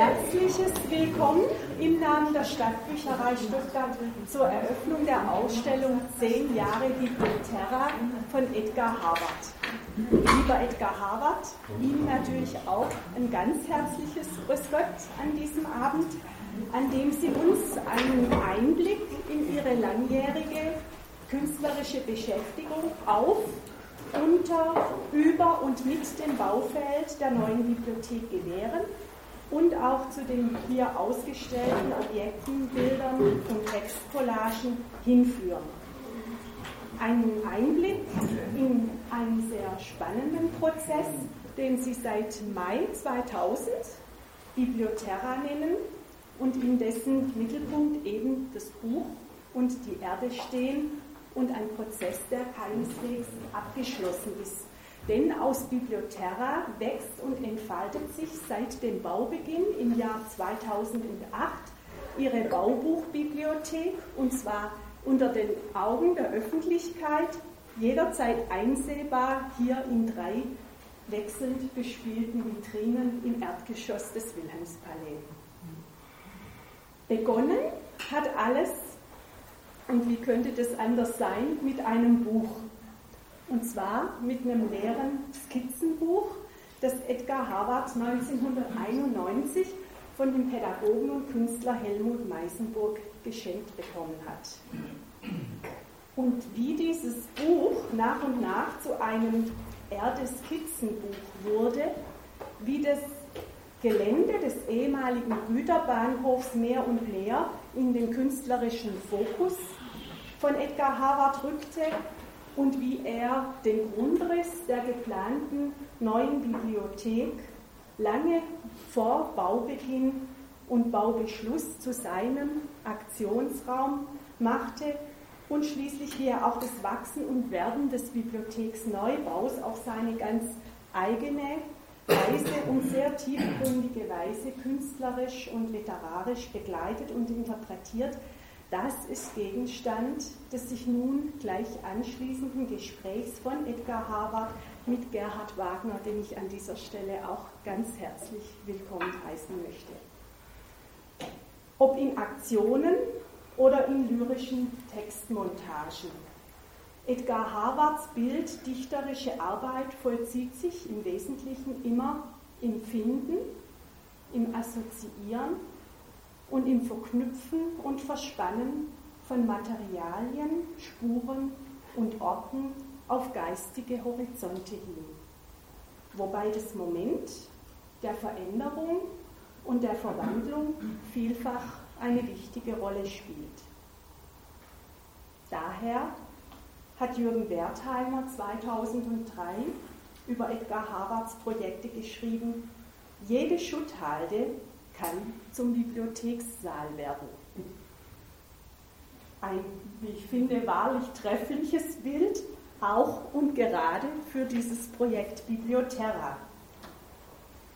herzliches Willkommen im Namen der Stadtbücherei Stuttgart zur Eröffnung der Ausstellung 10 Jahre Biblioterra von Edgar Harvard. Lieber Edgar Harvard, Ihnen natürlich auch ein ganz herzliches Gott an diesem Abend, an dem Sie uns einen Einblick in Ihre langjährige künstlerische Beschäftigung auf unter, über und mit dem Baufeld der neuen Bibliothek gewähren und auch zu den hier ausgestellten Objekten, Bildern und Textcollagen hinführen. Einen Einblick in einen sehr spannenden Prozess, den Sie seit Mai 2000 Biblioterra nennen und in dessen Mittelpunkt eben das Buch und die Erde stehen und ein Prozess, der keineswegs abgeschlossen ist. Denn aus Biblioterra wächst und entfaltet sich seit dem Baubeginn im Jahr 2008 ihre Baubuchbibliothek und zwar unter den Augen der Öffentlichkeit jederzeit einsehbar hier in drei wechselnd bespielten Vitrinen im Erdgeschoss des Wilhelmspalais. Begonnen hat alles und wie könnte das anders sein? Mit einem Buch. Und zwar mit einem leeren Skizzenbuch, das Edgar Harvard 1991 von dem Pädagogen und Künstler Helmut Meisenburg geschenkt bekommen hat. Und wie dieses Buch nach und nach zu einem Erde-Skizzenbuch wurde, wie das Gelände des ehemaligen Güterbahnhofs Meer und Leer in den künstlerischen Fokus von Edgar Harvard rückte und wie er den Grundriss der geplanten neuen Bibliothek lange vor Baubeginn und Baubeschluss zu seinem Aktionsraum machte und schließlich wie er auch das Wachsen und Werden des Bibliotheksneubaus auf seine ganz eigene Weise und sehr tiefgründige Weise künstlerisch und literarisch begleitet und interpretiert, das ist Gegenstand des sich nun gleich anschließenden Gesprächs von Edgar Harvard mit Gerhard Wagner, den ich an dieser Stelle auch ganz herzlich willkommen heißen möchte. Ob in Aktionen oder in lyrischen Textmontagen. Edgar Harvards bilddichterische Arbeit vollzieht sich im Wesentlichen immer im Finden, im Assoziieren und im Verknüpfen und Verspannen von Materialien, Spuren und Orten auf geistige Horizonte hin. Wobei das Moment der Veränderung und der Verwandlung vielfach eine wichtige Rolle spielt. Daher hat Jürgen Wertheimer 2003 über Edgar Harvards Projekte geschrieben, jede Schutthalde kann zum Bibliothekssaal werden. Ein, wie ich finde, wahrlich treffliches Bild, auch und gerade für dieses Projekt Biblioterra.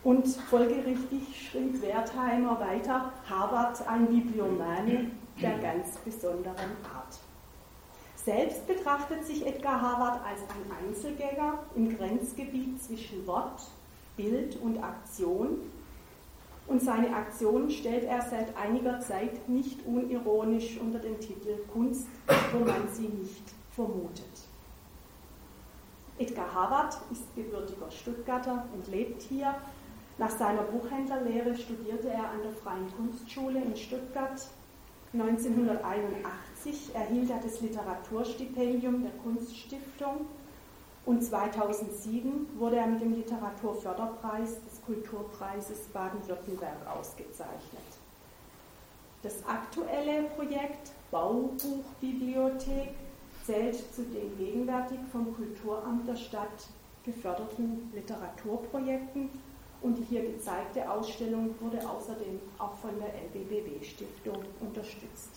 Und folgerichtig schrieb Wertheimer weiter, Harvard ein Bibliomane der ganz besonderen Art. Selbst betrachtet sich Edgar Harvard als ein Einzelgänger im Grenzgebiet zwischen Wort, Bild und Aktion und seine Aktion stellt er seit einiger Zeit nicht unironisch unter den Titel Kunst, wo man sie nicht vermutet. Edgar Harvard ist gebürtiger Stuttgarter und lebt hier. Nach seiner Buchhändlerlehre studierte er an der Freien Kunstschule in Stuttgart. 1981 erhielt er das Literaturstipendium der Kunststiftung und 2007 wurde er mit dem Literaturförderpreis des Kulturpreises Baden-Württemberg ausgezeichnet. Das aktuelle Projekt Baubuchbibliothek zählt zu den gegenwärtig vom Kulturamt der Stadt geförderten Literaturprojekten und die hier gezeigte Ausstellung wurde außerdem auch von der LBBW-Stiftung unterstützt.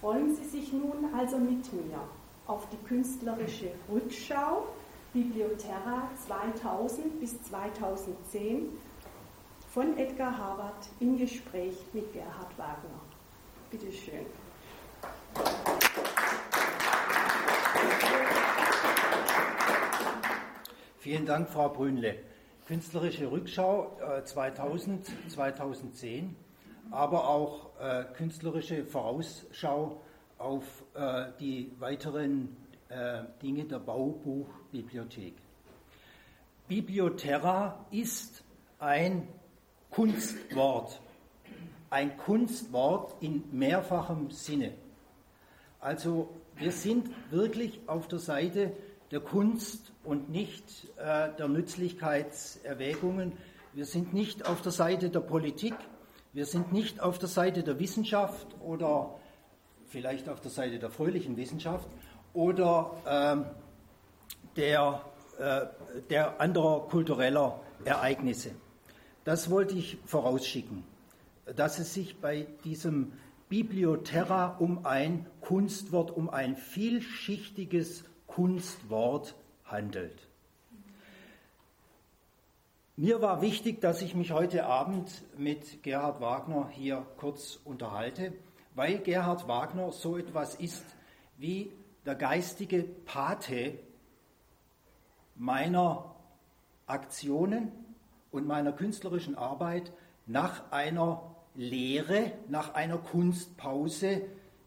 Freuen Sie sich nun also mit mir auf die künstlerische Rückschau Biblioterra 2000 bis 2010 von Edgar Harvard im Gespräch mit Gerhard Wagner. Bitte schön. Vielen Dank, Frau Brünle. künstlerische Rückschau äh, 2000, 2010, aber auch äh, künstlerische Vorausschau auf äh, die weiteren äh, Dinge der Baubuchbibliothek. Biblioterra ist ein Kunstwort, ein Kunstwort in mehrfachem Sinne. Also wir sind wirklich auf der Seite der Kunst und nicht äh, der Nützlichkeitserwägungen. Wir sind nicht auf der Seite der Politik, wir sind nicht auf der Seite der Wissenschaft oder vielleicht auf der Seite der fröhlichen Wissenschaft oder ähm, der, äh, der anderer kultureller Ereignisse. Das wollte ich vorausschicken, dass es sich bei diesem Biblioterra um ein Kunstwort, um ein vielschichtiges Kunstwort handelt. Mir war wichtig, dass ich mich heute Abend mit Gerhard Wagner hier kurz unterhalte, weil Gerhard Wagner so etwas ist wie der geistige Pate meiner Aktionen und meiner künstlerischen Arbeit nach einer Lehre, nach einer Kunstpause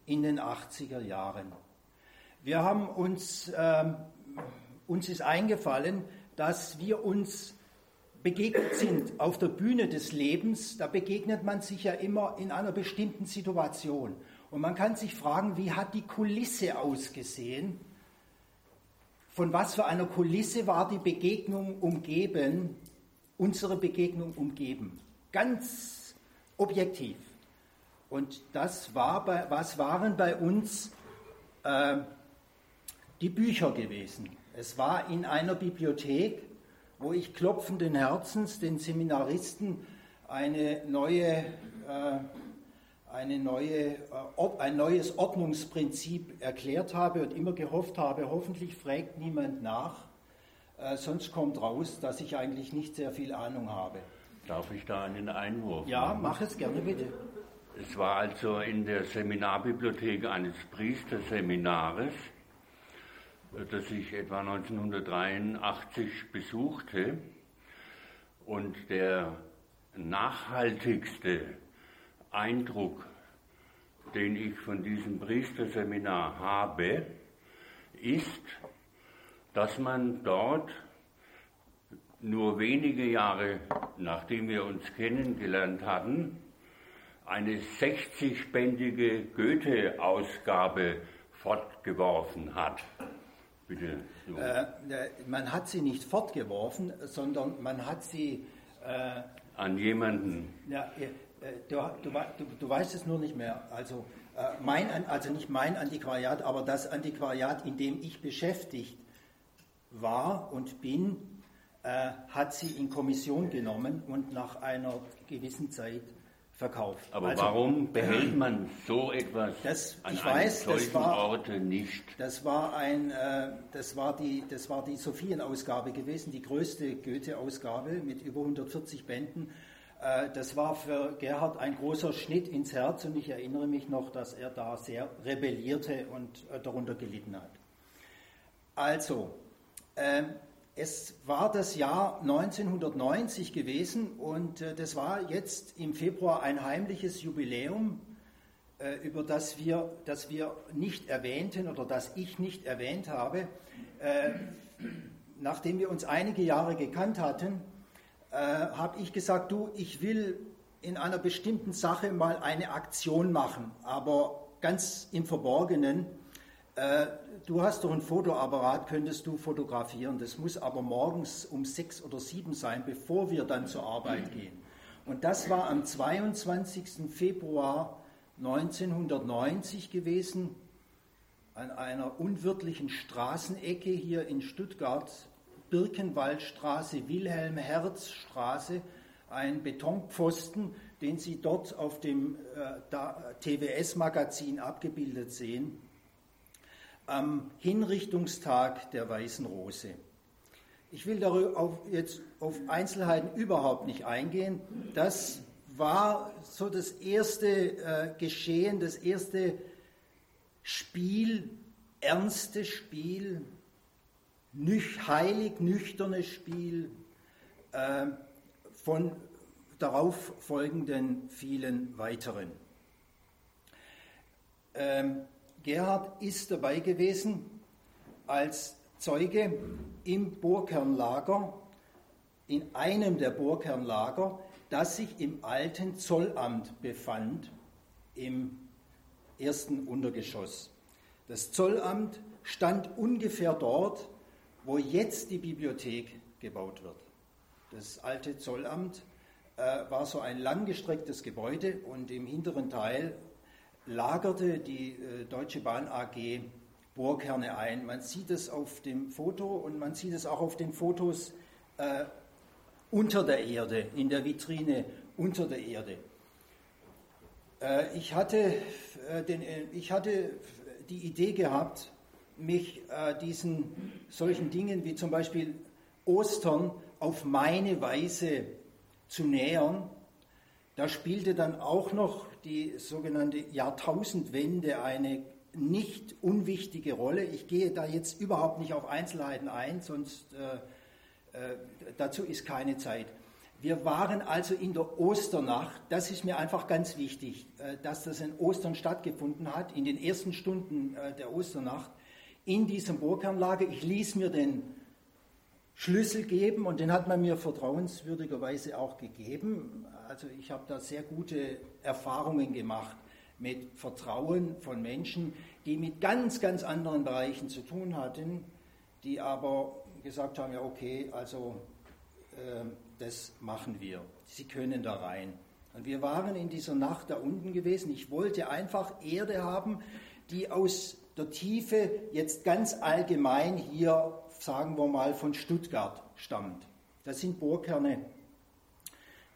in den 80er Jahren. Wir haben uns, ähm, uns ist eingefallen, dass wir uns begegnet sind auf der Bühne des Lebens, da begegnet man sich ja immer in einer bestimmten Situation. Und man kann sich fragen, wie hat die Kulisse ausgesehen? Von was für einer Kulisse war die Begegnung umgeben, unsere Begegnung umgeben? Ganz objektiv. Und das war bei, was waren bei uns äh, die Bücher gewesen? Es war in einer Bibliothek, wo ich klopfenden Herzens den Seminaristen eine neue äh, eine neue, äh, ein neues Ordnungsprinzip erklärt habe und immer gehofft habe, hoffentlich fragt niemand nach, äh, sonst kommt raus, dass ich eigentlich nicht sehr viel Ahnung habe. Darf ich da einen Einwurf? Ja, machen? mach es gerne bitte. Es war also in der Seminarbibliothek eines Priesterseminares, das ich etwa 1983 besuchte und der nachhaltigste Eindruck, den ich von diesem Priesterseminar habe, ist, dass man dort nur wenige Jahre nachdem wir uns kennengelernt hatten, eine 60-bändige Goethe-Ausgabe fortgeworfen hat. Bitte. Äh, man hat sie nicht fortgeworfen, sondern man hat sie äh, an jemanden. Ja, äh, du, du, du, du, weißt es nur nicht mehr. Also, äh, mein, also nicht mein Antiquariat, aber das Antiquariat, in dem ich beschäftigt war und bin, äh, hat sie in Kommission genommen und nach einer gewissen Zeit verkauft. Aber also, warum behält man so etwas das, an ich weiß, solchen war, Orte nicht? Das war, ein, äh, das, war die, das war die Sophienausgabe gewesen, die größte Goethe-Ausgabe mit über 140 Bänden. Äh, das war für Gerhard ein großer Schnitt ins Herz und ich erinnere mich noch, dass er da sehr rebellierte und äh, darunter gelitten hat. Also, äh, es war das Jahr 1990 gewesen und äh, das war jetzt im Februar ein heimliches Jubiläum, über das wir, das wir nicht erwähnten oder das ich nicht erwähnt habe. Nachdem wir uns einige Jahre gekannt hatten, äh, habe ich gesagt, du, ich will in einer bestimmten Sache mal eine Aktion machen, aber ganz im Verborgenen. Äh, du hast doch ein Fotoapparat, könntest du fotografieren. Das muss aber morgens um sechs oder sieben sein, bevor wir dann zur Arbeit gehen. Und das war am 22. Februar 1990 gewesen, an einer unwirtlichen Straßenecke hier in Stuttgart Birkenwaldstraße, Wilhelm-Herz-Straße, ein Betonpfosten, den Sie dort auf dem äh, TWS-Magazin abgebildet sehen, am Hinrichtungstag der Weißen Rose. Ich will darüber jetzt auf Einzelheiten überhaupt nicht eingehen. Das war so das erste äh, Geschehen, das erste Spiel, ernste Spiel nüch, heilig nüchternes Spiel äh, von darauf folgenden vielen weiteren. Ähm, Gerhard ist dabei gewesen als Zeuge im Burgkernlager, in einem der Burgkernlager, das sich im alten Zollamt befand, im ersten Untergeschoss. Das Zollamt stand ungefähr dort, wo jetzt die Bibliothek gebaut wird. Das alte Zollamt äh, war so ein langgestrecktes Gebäude und im hinteren Teil lagerte die äh, Deutsche Bahn AG Bohrkerne ein. Man sieht es auf dem Foto und man sieht es auch auf den Fotos äh, unter der Erde, in der Vitrine unter der Erde. Äh, ich, hatte, äh, den, äh, ich hatte die Idee gehabt, mich äh, diesen solchen Dingen wie zum Beispiel Ostern auf meine Weise zu nähern. Da spielte dann auch noch die sogenannte Jahrtausendwende eine nicht unwichtige Rolle. Ich gehe da jetzt überhaupt nicht auf Einzelheiten ein, sonst äh, äh, dazu ist keine Zeit. Wir waren also in der Osternacht, das ist mir einfach ganz wichtig, äh, dass das in Ostern stattgefunden hat, in den ersten Stunden äh, der Osternacht, in diesem Burgkernlager. Ich ließ mir den Schlüssel geben und den hat man mir vertrauenswürdigerweise auch gegeben. Also ich habe da sehr gute Erfahrungen gemacht mit Vertrauen von Menschen, die mit ganz, ganz anderen Bereichen zu tun hatten, die aber gesagt haben, ja okay, also äh, das machen wir. Sie können da rein. Und wir waren in dieser Nacht da unten gewesen. Ich wollte einfach Erde haben, die aus der Tiefe jetzt ganz allgemein hier sagen wir mal, von Stuttgart stammt. Das sind Bohrkerne,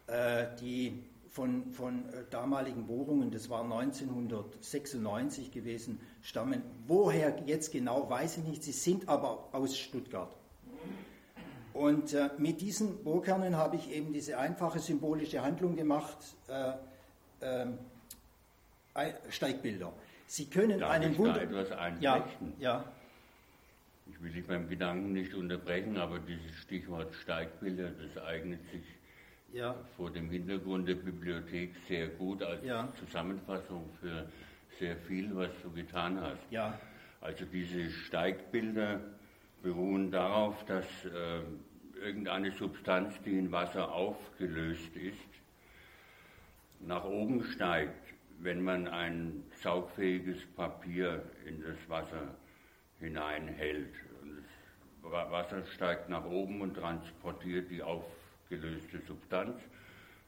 äh, die von, von äh, damaligen Bohrungen, das war 1996 gewesen, stammen. Woher jetzt genau, weiß ich nicht, sie sind aber aus Stuttgart. Und äh, mit diesen Bohrkernen habe ich eben diese einfache symbolische Handlung gemacht, äh, ähm, Steigbilder. Sie können Darf einen ich Wunder... da etwas ja, ja. Ich will dich beim Gedanken nicht unterbrechen, aber dieses Stichwort Steigbilder, das eignet sich ja. vor dem Hintergrund der Bibliothek sehr gut als ja. Zusammenfassung für sehr viel, was du getan hast. Ja. Also diese Steigbilder beruhen darauf, dass äh, irgendeine Substanz, die in Wasser aufgelöst ist, nach oben steigt, wenn man ein saugfähiges Papier in das Wasser hineinhält. Das Wasser steigt nach oben und transportiert die aufgelöste Substanz,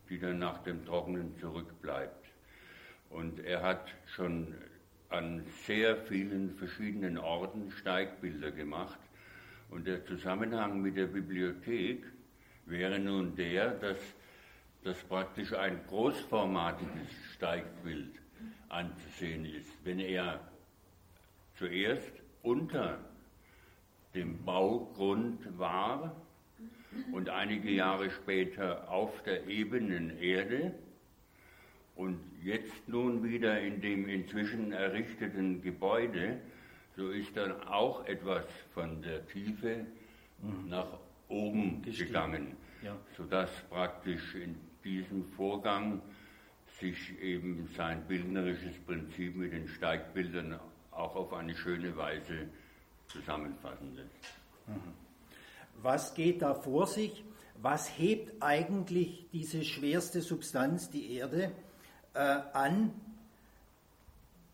die dann nach dem Trocknen zurückbleibt. Und er hat schon an sehr vielen verschiedenen Orten Steigbilder gemacht. Und der Zusammenhang mit der Bibliothek wäre nun der, dass das praktisch ein großformatiges Steigbild anzusehen ist. Wenn er zuerst unter dem Baugrund war und einige Jahre später auf der ebenen Erde und jetzt nun wieder in dem inzwischen errichteten Gebäude, so ist dann auch etwas von der Tiefe mhm. nach oben Gestiegen. gegangen, ja. sodass praktisch in diesem Vorgang sich eben sein bildnerisches Prinzip mit den Steigbildern auch auf eine schöne Weise zusammenfassen lässt. Mhm. Was geht da vor sich? Was hebt eigentlich diese schwerste Substanz, die Erde, äh, an?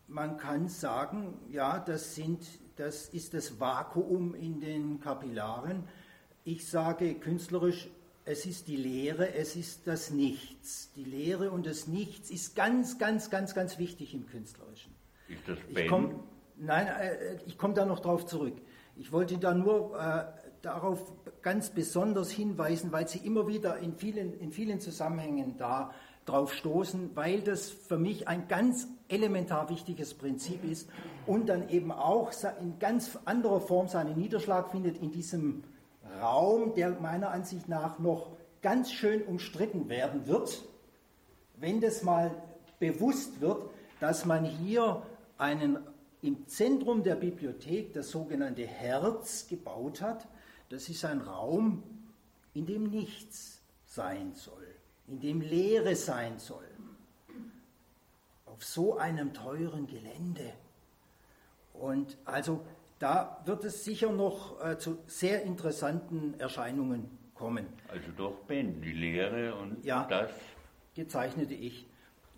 Man kann sagen, ja, das, sind, das ist das Vakuum in den Kapillaren. Ich sage künstlerisch, es ist die Leere, es ist das Nichts. Die Leere und das Nichts ist ganz, ganz, ganz, ganz wichtig im Künstlerischen. Ist das Ben? Ich komm, nein, äh, ich komme da noch drauf zurück. Ich wollte da nur äh, darauf ganz besonders hinweisen, weil Sie immer wieder in vielen, in vielen Zusammenhängen da drauf stoßen, weil das für mich ein ganz elementar wichtiges Prinzip ist und dann eben auch in ganz anderer Form seinen Niederschlag findet in diesem Raum, der meiner Ansicht nach noch ganz schön umstritten werden wird, wenn das mal bewusst wird, dass man hier einen im Zentrum der Bibliothek das sogenannte Herz gebaut hat. Das ist ein Raum, in dem nichts sein soll, in dem Leere sein soll, auf so einem teuren Gelände. Und also da wird es sicher noch äh, zu sehr interessanten Erscheinungen kommen. Also doch Ben, die Lehre und ja, das. Gezeichnete ich.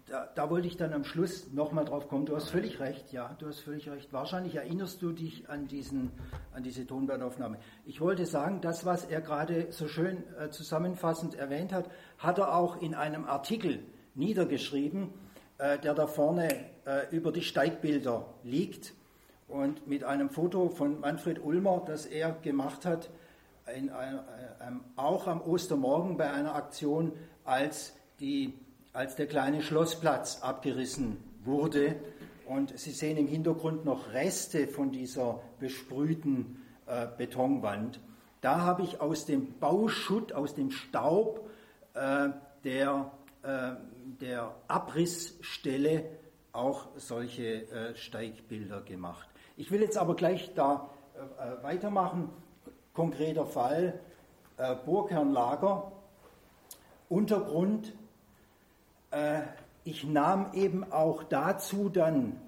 Da, da, wollte ich dann am Schluss nochmal drauf kommen. Du hast völlig recht, ja, du hast völlig recht. Wahrscheinlich erinnerst du dich an, diesen, an diese Tonbandaufnahme. Ich wollte sagen, das, was er gerade so schön äh, zusammenfassend erwähnt hat, hat er auch in einem Artikel niedergeschrieben, äh, der da vorne äh, über die Steigbilder liegt und mit einem Foto von Manfred Ulmer, das er gemacht hat, in, äh, auch am Ostermorgen bei einer Aktion, als, die, als der kleine Schlossplatz abgerissen wurde. Und Sie sehen im Hintergrund noch Reste von dieser besprühten äh, Betonwand. Da habe ich aus dem Bauschutt, aus dem Staub äh, der, äh, der Abrissstelle auch solche äh, Steigbilder gemacht. Ich will jetzt aber gleich da äh, weitermachen. Konkreter Fall, äh, Burgherrnlager, Untergrund. Äh, ich nahm eben auch dazu dann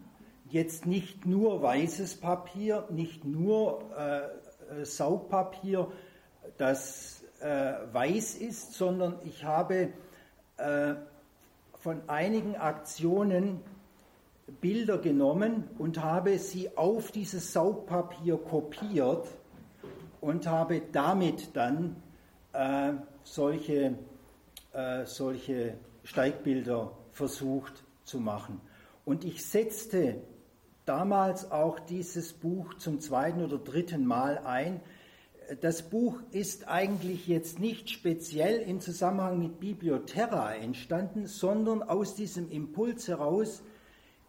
jetzt nicht nur weißes Papier, nicht nur äh, Saugpapier, das äh, weiß ist, sondern ich habe äh, von einigen Aktionen Bilder genommen und habe sie auf dieses Saugpapier kopiert und habe damit dann äh, solche, äh, solche Steigbilder versucht zu machen. Und ich setzte damals auch dieses Buch zum zweiten oder dritten Mal ein. Das Buch ist eigentlich jetzt nicht speziell im Zusammenhang mit Biblioterra entstanden, sondern aus diesem Impuls heraus,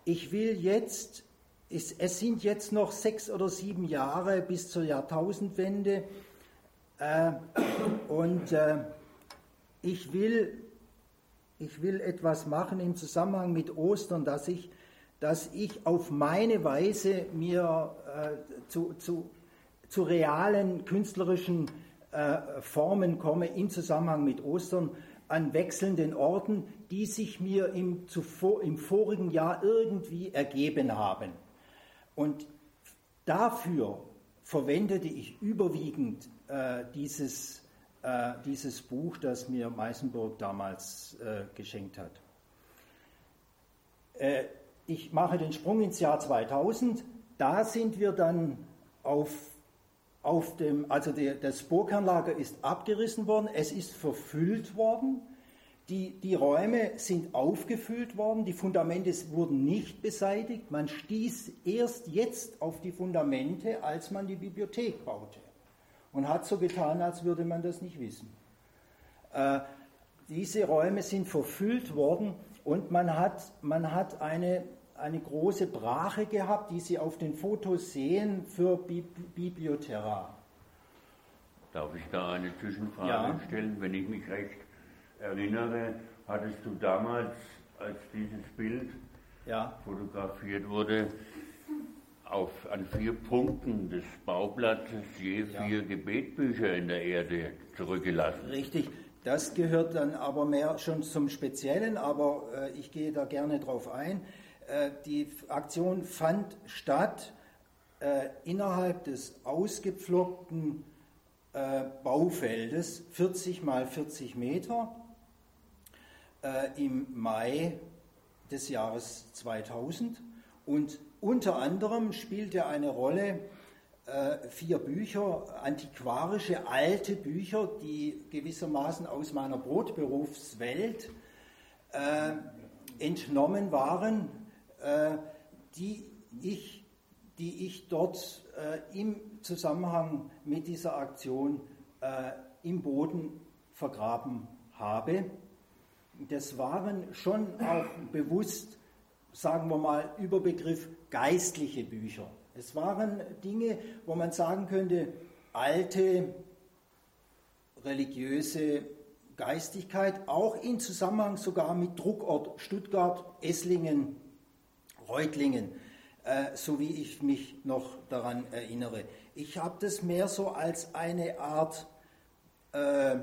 ich will jetzt, es, es, sind jetzt noch sechs oder sieben Jahre bis zur Jahrtausendwende äh, und äh, ich, will, ich will etwas machen im Zusammenhang mit Ostern, dass ich, dass ich auf meine Weise mir äh, zu, zu, zu realen künstlerischen äh, Formen komme im Zusammenhang mit Ostern an wechselnden Orten, die sich mir im, zuvor, im vorigen Jahr irgendwie ergeben haben. Und dafür verwendete ich überwiegend äh, dieses, äh, dieses Buch, das mir Meißenburg damals äh, geschenkt hat. Äh, ich mache den Sprung ins Jahr 2000. Da sind wir dann auf, auf dem, also der, das Burgkernlager ist abgerissen worden, es ist verfüllt worden die, die Räume sind aufgefüllt worden, die Fundamente wurden nicht beseitigt. Man stieß erst jetzt auf die Fundamente, als man die Bibliothek baute. Und hat so getan, als würde man das nicht wissen. Äh, diese Räume sind verfüllt worden und man hat, man hat eine, eine große Brache gehabt, die Sie auf den Fotos sehen, für Bi Bibliothera. Darf ich da eine Zwischenfrage ja. stellen, wenn ich mich recht erinnere, hattest du damals, als dieses Bild ja. fotografiert wurde, auf, an vier Punkten des Bauplatzes je vier ja. Gebetbücher in der Erde zurückgelassen. Richtig, das gehört dann aber mehr schon zum Speziellen, aber äh, ich gehe da gerne drauf ein. Äh, die Aktion fand statt äh, innerhalb des ausgepflockten äh, Baufeldes, 40 mal 40 Meter, äh, im Mai des Jahres 2000 und unter anderem spielte eine Rolle äh, vier Bücher, antiquarische alte Bücher, die gewissermaßen aus meiner Brotberufswelt äh, entnommen waren, die, ich, die ich dort äh, im Zusammenhang mit dieser Aktion äh, im Boden vergraben habe das waren schon auch bewusst, sagen wir mal, Überbegriff geistliche Bücher. Es waren Dinge, wo man sagen könnte, alte religiöse Geistigkeit, auch in Zusammenhang sogar mit Druckort Stuttgart, Esslingen, Reutlingen, äh, so wie ich mich noch daran erinnere. Ich habe das mehr so als eine Art äh,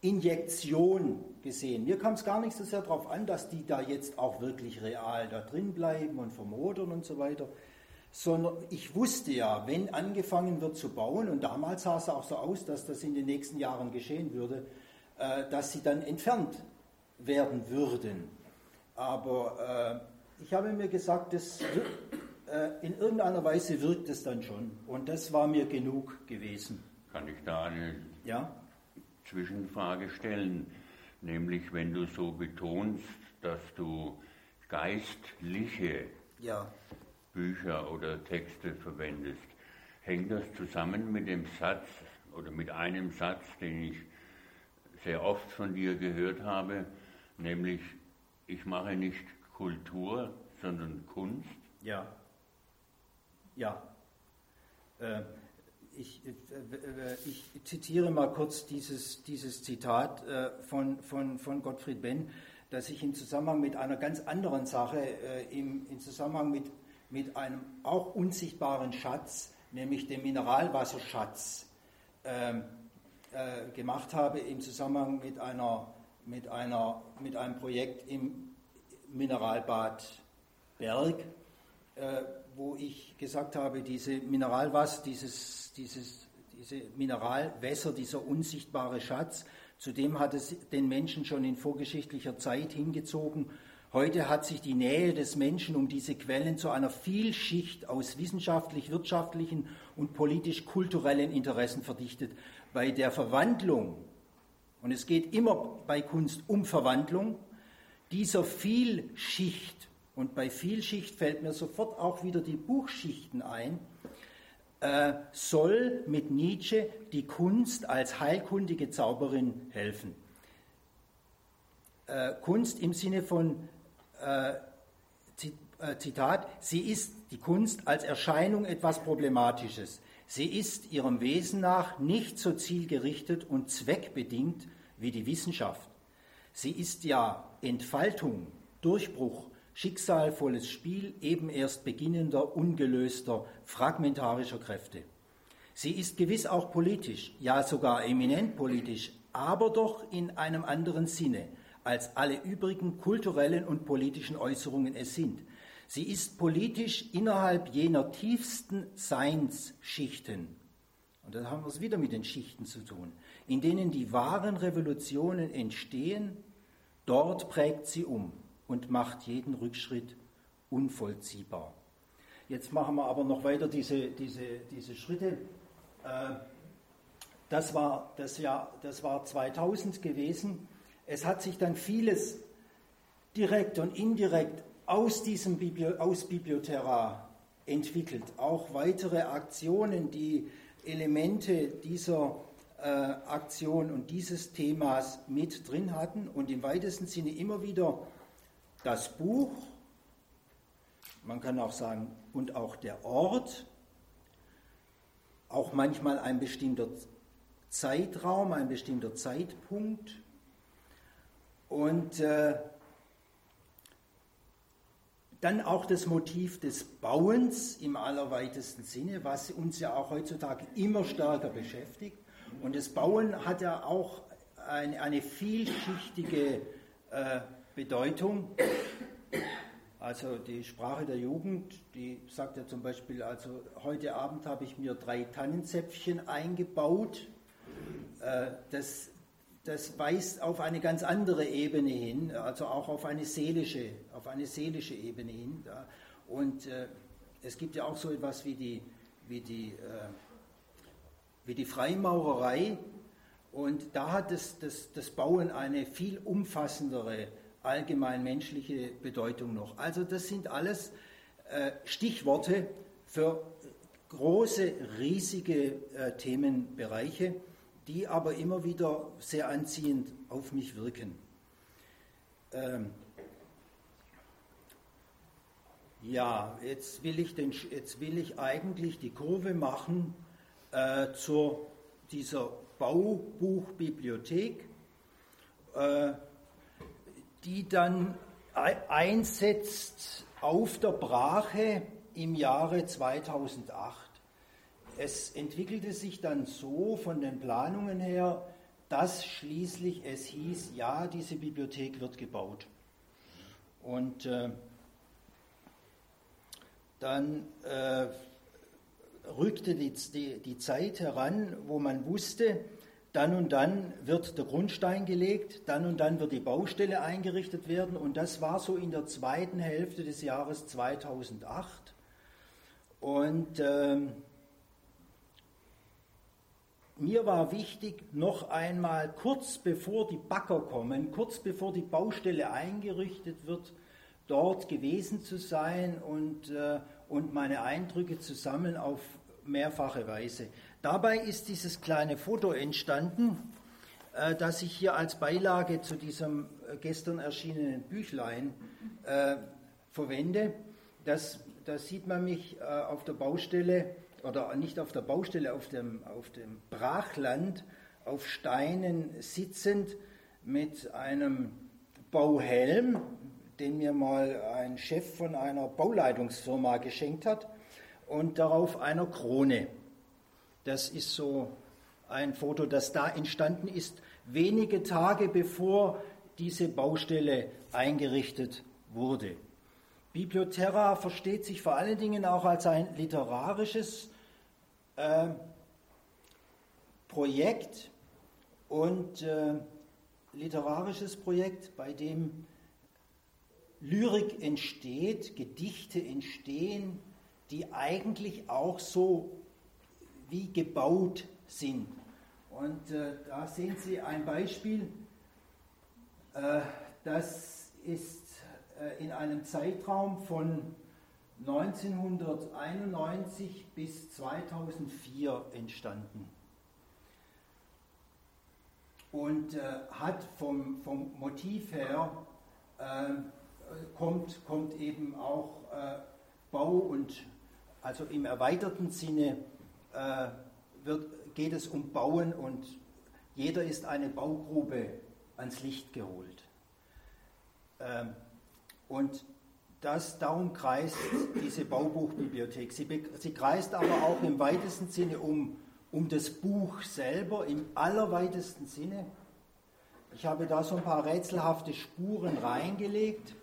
Injektion gesehen. Mir kam es gar nicht so sehr darauf an, dass die da jetzt auch wirklich real da drin bleiben und vermodern und so weiter, sondern ich wusste ja, wenn angefangen wird zu bauen, und damals sah es auch so aus, dass das in den nächsten Jahren geschehen würde, äh, dass sie dann entfernt werden würden. Aber äh, ich habe mir gesagt, das, äh, in irgendeiner Weise wirkt es dann schon. Und das war mir genug gewesen. Kann ich da eine ja? Zwischenfrage stellen? Nämlich, wenn du so betonst, dass du geistliche ja. Bücher oder Texte verwendest, hängt das zusammen mit dem Satz oder mit einem Satz, den ich sehr oft von dir gehört habe, nämlich ich mache nicht Kultur, sondern Kunst? Ja. Ja. Äh, ich, äh, äh, ich, zitiere mal kurz dieses, dieses Zitat äh, von, von, von Gottfried Benn, das ich im Zusammenhang mit einer ganz anderen Sache, im, im Zusammenhang mit, mit einem auch unsichtbaren Schatz, nämlich dem Mineralwasserschatz, ähm, äh, gemacht habe im Zusammenhang mit, einer, mit, einer, mit einem Projekt im Mineralbad Berg, äh, wo ich gesagt habe, diese Mineralwasser, dieses, dieses, diese Mineralwässer, dieser unsichtbare Schatz, zu dem hat es den Menschen schon in vorgeschichtlicher Zeit hingezogen. Heute hat sich die Nähe des Menschen um diese Quellen zu einer Vielschicht aus wissenschaftlich, wirtschaftlichen und politisch-kulturellen Interessen verdichtet bei der Verwandlung, und es geht immer bei Kunst um Verwandlung, dieser Vielschicht, und bei Vielschicht fällt mir sofort auch wieder die Buchschichten ein, äh, soll mit Nietzsche die Kunst als heilkundige Zauberin helfen. Äh, Kunst im Sinne von, äh, äh Zitat, sie ist die Kunst als Erscheinung etwas Problematisches. Sie ist ihrem Wesen nach nicht so zielgerichtet und zweckbedingt wie die Wissenschaft. Sie ist ja Entfaltung, Durchbruch, schicksalvolles Spiel eben erst beginnender, ungelöster, fragmentarischer Kräfte. Sie ist gewiss auch politisch, ja sogar eminent politisch, aber doch in einem anderen Sinne, als alle übrigen kulturellen und politischen Äußerungen es sind. Sie ist politisch innerhalb jener tiefsten Seinsschichten, und da haben wir es wieder mit den Schichten zu tun, in denen die wahren Revolutionen entstehen, dort prägt sie um und macht jeden Rückschritt unvollziehbar. Jetzt machen wir aber noch weiter diese, diese, diese Schritte. Äh, das war das Jahr, das war 2000 gewesen. Es hat sich dann vieles direkt und indirekt aus diesem Bibli aus Bibliothera entwickelt. Auch weitere Aktionen, die Elemente dieser äh, Aktion und dieses Themas mit drin hatten und im weitesten Sinne immer wieder das Buch, man kann auch sagen, und auch der Ort, auch manchmal ein bestimmter Zeitraum, ein bestimmter Zeitpunkt und äh, dann auch das Motiv des Bauens im allerweitesten Sinne, was uns ja auch heutzutage immer stärker beschäftigt. Und das Bauen hat ja auch eine, eine vielschichtige äh, Bedeutung. Also die Sprache der Jugend, die sagt ja zum Beispiel, also heute Abend habe ich mir drei Tannenzäpfchen eingebaut. Äh, das das weist auf eine ganz andere Ebene hin, also auch auf eine seelische, auf eine seelische Ebene hin. Und äh, es gibt ja auch so etwas wie die, wie die, äh, wie die Freimaurerei. Und da hat das, das, das Bauen eine viel umfassendere allgemein menschliche Bedeutung noch. Also das sind alles äh, Stichworte für große, riesige äh, Themenbereiche die aber immer wieder sehr anziehend auf mich wirken. Ähm ja, jetzt will, ich den, jetzt will ich eigentlich die Kurve machen äh, zu dieser Baubuchbibliothek, äh, die dann einsetzt auf der Brache im Jahre 2008 es entwickelte sich dann so von den Planungen her, dass schließlich es hieß, ja, diese Bibliothek wird gebaut. Und äh, dann äh, rückte die, die, die Zeit heran, wo man wusste, dann und dann wird der Grundstein gelegt, dann und dann wird die Baustelle eingerichtet werden und das war so in der zweiten Hälfte des Jahres 2008. Und äh, mir war wichtig, noch einmal kurz bevor die Bagger kommen, kurz bevor die Baustelle eingerichtet wird, dort gewesen zu sein und, äh, und meine Eindrücke zu sammeln auf mehrfache Weise. Dabei ist dieses kleine Foto entstanden, äh, das ich hier als Beilage zu diesem äh, gestern erschienenen Büchlein äh, verwende. Das, da sieht man mich äh, auf der Baustelle, oder nicht auf der Baustelle, auf dem, auf dem Brachland, auf Steinen sitzend mit einem Bauhelm, den mir mal ein Chef von einer Bauleitungsfirma geschenkt hat und darauf einer Krone. Das ist so ein Foto, das da entstanden ist, wenige Tage bevor diese Baustelle eingerichtet wurde. Biblioterra versteht sich vor allen Dingen auch als ein literarisches äh, Projekt und äh, literarisches Projekt, bei dem Lyrik entsteht, Gedichte entstehen, die eigentlich auch so wie gebaut sind. Und äh, da sehen Sie ein Beispiel, äh, das ist äh, in einem Zeitraum von 1991 bis 2004 entstanden und äh, hat vom, vom Motiv her, äh, kommt, kommt eben auch äh, Bau und also im erweiterten Sinne äh, wird, geht es um Bauen und jeder ist eine Baugrube ans Licht geholt. Ähm, und das, darum kreist diese Baubuchbibliothek. Sie, sie kreist aber auch im weitesten Sinne um, um das Buch selber, im allerweitesten Sinne. Ich habe da so ein paar rätselhafte Spuren reingelegt,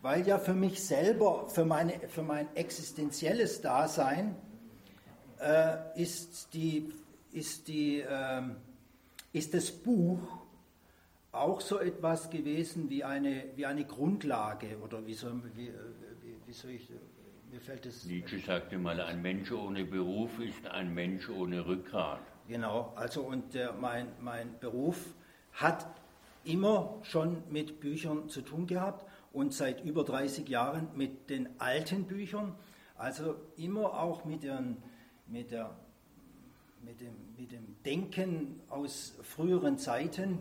weil ja für mich selber, für, meine, für mein existenzielles Dasein, äh, ist, die, ist, die, äh, ist das Buch auch so etwas gewesen wie eine, wie eine Grundlage oder wie soll, wie, wie, wie soll ich, mir fällt es. Nietzsche sagte mal, ein Mensch ohne Beruf ist ein Mensch ohne Rückgrat. Genau, also und der, mein, mein Beruf hat immer schon mit Büchern zu tun gehabt und seit über 30 Jahren mit den alten Büchern, also immer auch mit, den, mit, der, mit, dem, mit dem Denken aus früheren Zeiten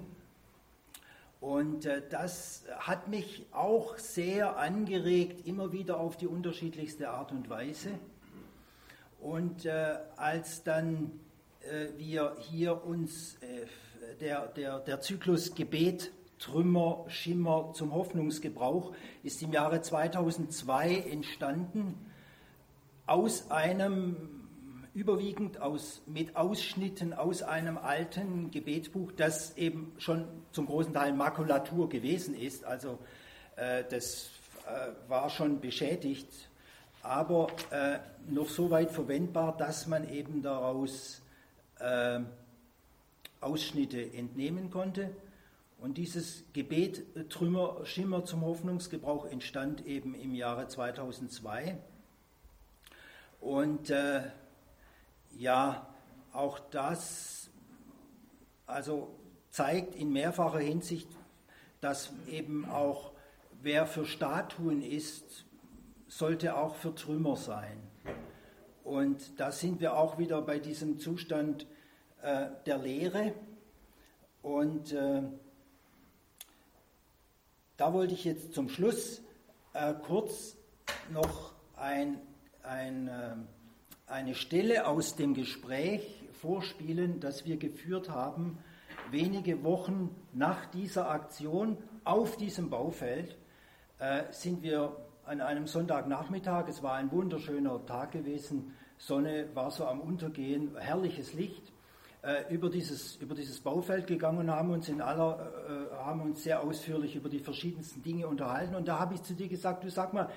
und äh, das hat mich auch sehr angeregt, immer wieder auf die unterschiedlichste Art und Weise. Und äh, als dann äh, wir hier uns der, der, der Zyklus Gebet, Trümmer, Schimmer zum Hoffnungsgebrauch ist im Jahre 2002 entstanden aus einem überwiegend aus, mit Ausschnitten aus einem alten Gebetsbuch, das eben schon zum großen Teil Makulatur gewesen ist. Also äh, das äh, war schon beschädigt, aber äh, noch so weit verwendbar, dass man eben daraus äh, Ausschnitte entnehmen konnte. Und dieses Gebet äh, Trümmer, Schimmer zum Hoffnungsgebrauch entstand eben im Jahre 2002. Und äh, ja, auch das also zeigt in mehrfacher Hinsicht, dass eben auch wer für Statuen ist, sollte auch für Trümmer sein. Und da sind wir auch wieder bei diesem Zustand äh, der Lehre. Und äh, da wollte ich jetzt zum Schluss äh, kurz noch ein, ein ähm, eine Stelle aus dem Gespräch vorspielen, das wir geführt haben, wenige Wochen nach dieser Aktion auf diesem Baufeld. Äh, sind wir an einem Sonntagnachmittag, es war ein wunderschöner Tag gewesen, Sonne war so am Untergehen, herrliches Licht, äh, über, dieses, über dieses Baufeld gegangen und haben uns, in aller, äh, haben uns sehr ausführlich über die verschiedensten Dinge unterhalten. Und da habe ich zu dir gesagt, du sag mal,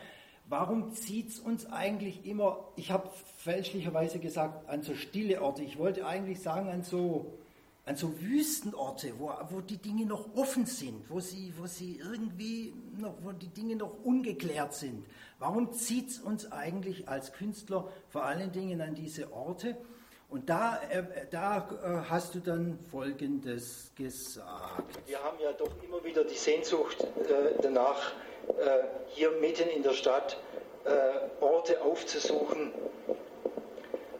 warum zieht es uns eigentlich immer, ich habe fälschlicherweise gesagt, an so stille Orte. Ich wollte eigentlich sagen, an so, an so Wüstenorte, wo, wo die Dinge noch offen sind, wo sie, wo sie irgendwie noch, wo die Dinge noch ungeklärt sind. Warum zieht es uns eigentlich als Künstler vor allen Dingen an diese Orte? Und da, äh, da äh, hast du dann Folgendes gesagt. Wir haben ja doch immer wieder die Sehnsucht äh, danach, hier mitten in der Stadt Orte aufzusuchen,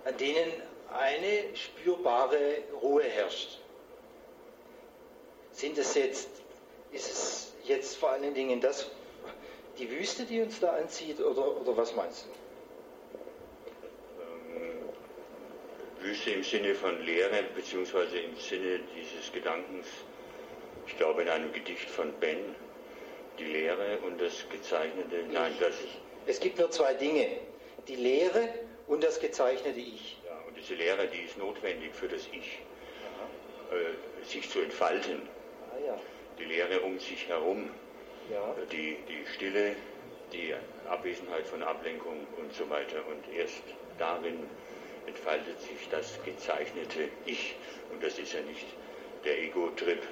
an denen eine spürbare Ruhe herrscht. Sind es jetzt, ist es jetzt vor allen Dingen das, die Wüste, die uns da anzieht, oder, oder was meinst du? Wüste im Sinne von Lehre, beziehungsweise im Sinne dieses Gedankens, ich glaube in einem Gedicht von Ben, die Lehre und das Gezeichnete. Nein, das. Es gibt nur zwei Dinge: die Lehre und das gezeichnete Ich. Ja, und diese Lehre, die ist notwendig für das Ich, äh, sich zu entfalten. Ah, ja. Die Lehre um sich herum, Ja. die, die Stille, die Abwesenheit von Ablenkung und so weiter. Und erst darin entfaltet sich das gezeichnete Ich. Und das ist ja nicht der Ego-Trip.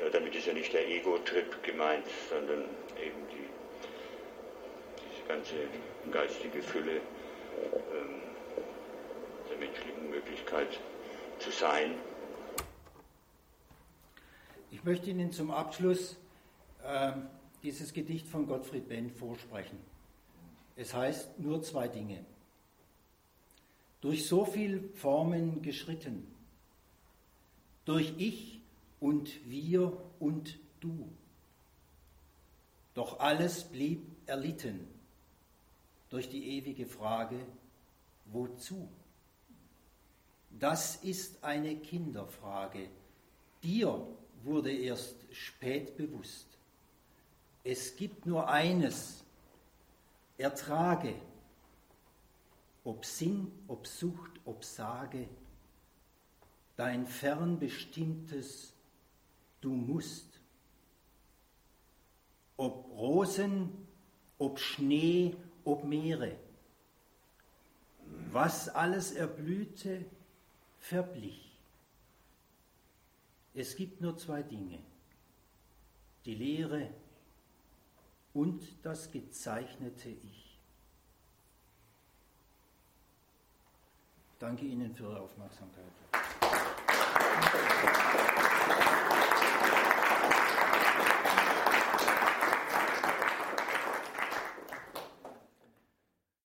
Ja, damit ist ja nicht der Ego-Trip gemeint, sondern eben die, diese ganze geistige Fülle ähm, der menschlichen Möglichkeit zu sein. Ich möchte Ihnen zum Abschluss äh, dieses Gedicht von Gottfried Benn vorsprechen. Es heißt nur zwei Dinge. Durch so viel Formen geschritten, durch Ich und wir und du. Doch alles blieb erlitten durch die ewige Frage, wozu? Das ist eine Kinderfrage. Dir wurde erst spät bewusst. Es gibt nur eines, ertrage, ob Sinn, ob Sucht, ob Sage, dein fernbestimmtes Du musst. Ob Rosen, ob Schnee, ob Meere, was alles erblühte, verblich. Es gibt nur zwei Dinge, die Lehre und das gezeichnete Ich. Danke Ihnen für Ihre Aufmerksamkeit.